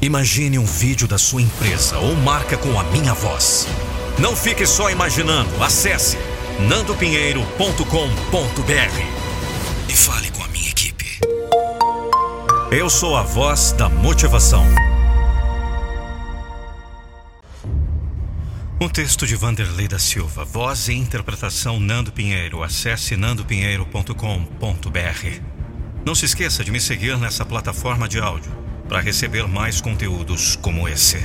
Imagine um vídeo da sua empresa ou marca com a minha voz. Não fique só imaginando. Acesse nandopinheiro.com.br e fale com a minha equipe. Eu sou a voz da motivação. Um texto de Vanderlei da Silva, voz e interpretação Nando Pinheiro. Acesse nandopinheiro.com.br. Não se esqueça de me seguir nessa plataforma de áudio para receber mais conteúdos como esse.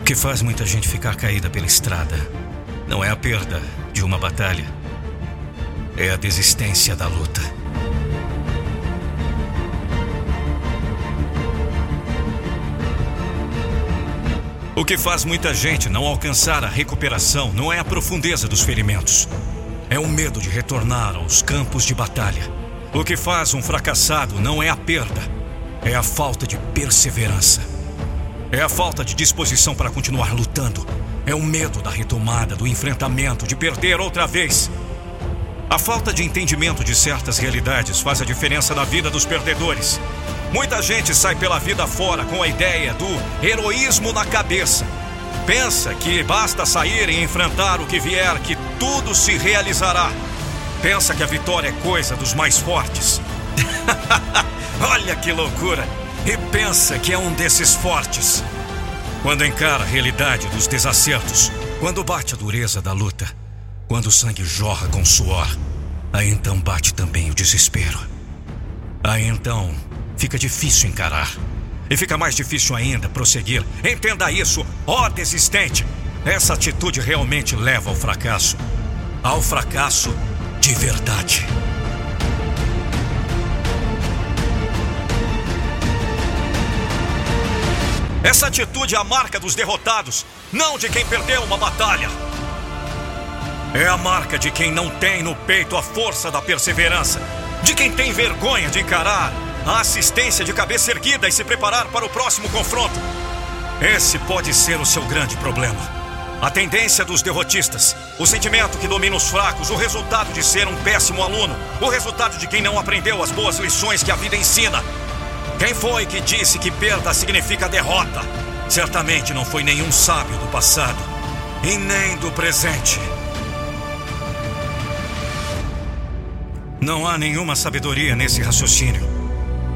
O que faz muita gente ficar caída pela estrada não é a perda de uma batalha, é a desistência da luta. O que faz muita gente não alcançar a recuperação não é a profundeza dos ferimentos. É o medo de retornar aos campos de batalha. O que faz um fracassado não é a perda, é a falta de perseverança. É a falta de disposição para continuar lutando. É o medo da retomada, do enfrentamento, de perder outra vez. A falta de entendimento de certas realidades faz a diferença na vida dos perdedores. Muita gente sai pela vida fora com a ideia do heroísmo na cabeça. Pensa que basta sair e enfrentar o que vier, que tudo se realizará. Pensa que a vitória é coisa dos mais fortes. Olha que loucura! E pensa que é um desses fortes. Quando encara a realidade dos desacertos, quando bate a dureza da luta, quando o sangue jorra com suor, aí então bate também o desespero. Aí então fica difícil encarar. E fica mais difícil ainda prosseguir. Entenda isso, ó desistente. Essa atitude realmente leva ao fracasso. Ao fracasso de verdade. Essa atitude é a marca dos derrotados, não de quem perdeu uma batalha. É a marca de quem não tem no peito a força da perseverança, de quem tem vergonha de encarar a assistência de cabeça erguida e se preparar para o próximo confronto. Esse pode ser o seu grande problema. A tendência dos derrotistas, o sentimento que domina os fracos, o resultado de ser um péssimo aluno, o resultado de quem não aprendeu as boas lições que a vida ensina. Quem foi que disse que perda significa derrota? Certamente não foi nenhum sábio do passado e nem do presente. Não há nenhuma sabedoria nesse raciocínio.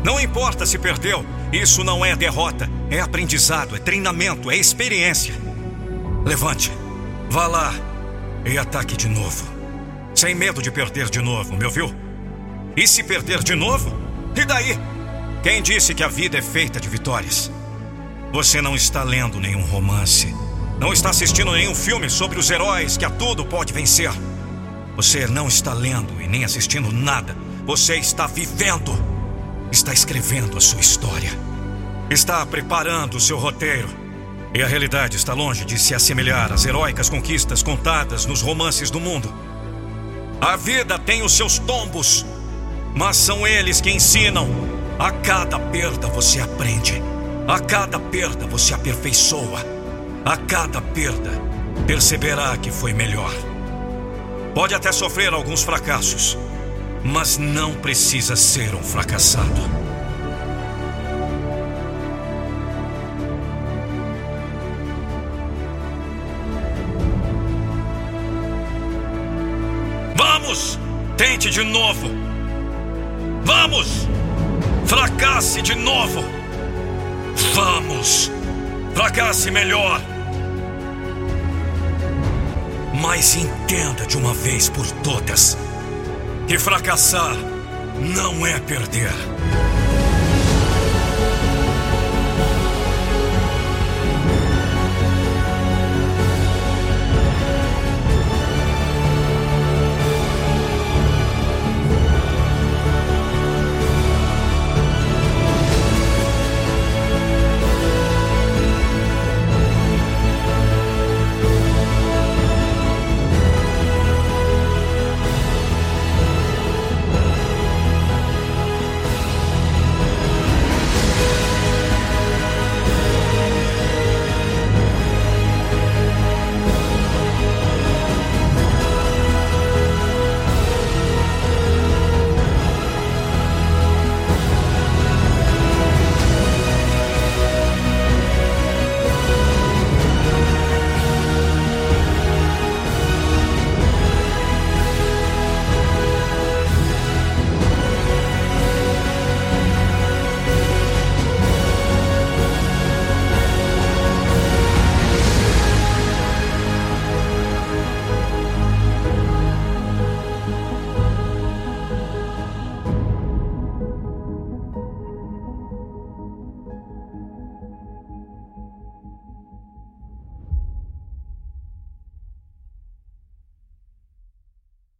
Não importa se perdeu, isso não é derrota, é aprendizado, é treinamento, é experiência. Levante, vá lá e ataque de novo. Sem medo de perder de novo, me ouviu? E se perder de novo? E daí? Quem disse que a vida é feita de vitórias? Você não está lendo nenhum romance, não está assistindo nenhum filme sobre os heróis que a tudo pode vencer. Você não está lendo e nem assistindo nada, você está vivendo está escrevendo a sua história. Está preparando o seu roteiro. E a realidade está longe de se assemelhar às heróicas conquistas contadas nos romances do mundo. A vida tem os seus tombos, mas são eles que ensinam. A cada perda você aprende. A cada perda você aperfeiçoa. A cada perda perceberá que foi melhor. Pode até sofrer alguns fracassos mas não precisa ser um fracassado. Vamos! Tente de novo! Vamos! Fracasse de novo! Vamos! Fracasse melhor! Mas entenda de uma vez por todas que fracassar não é perder.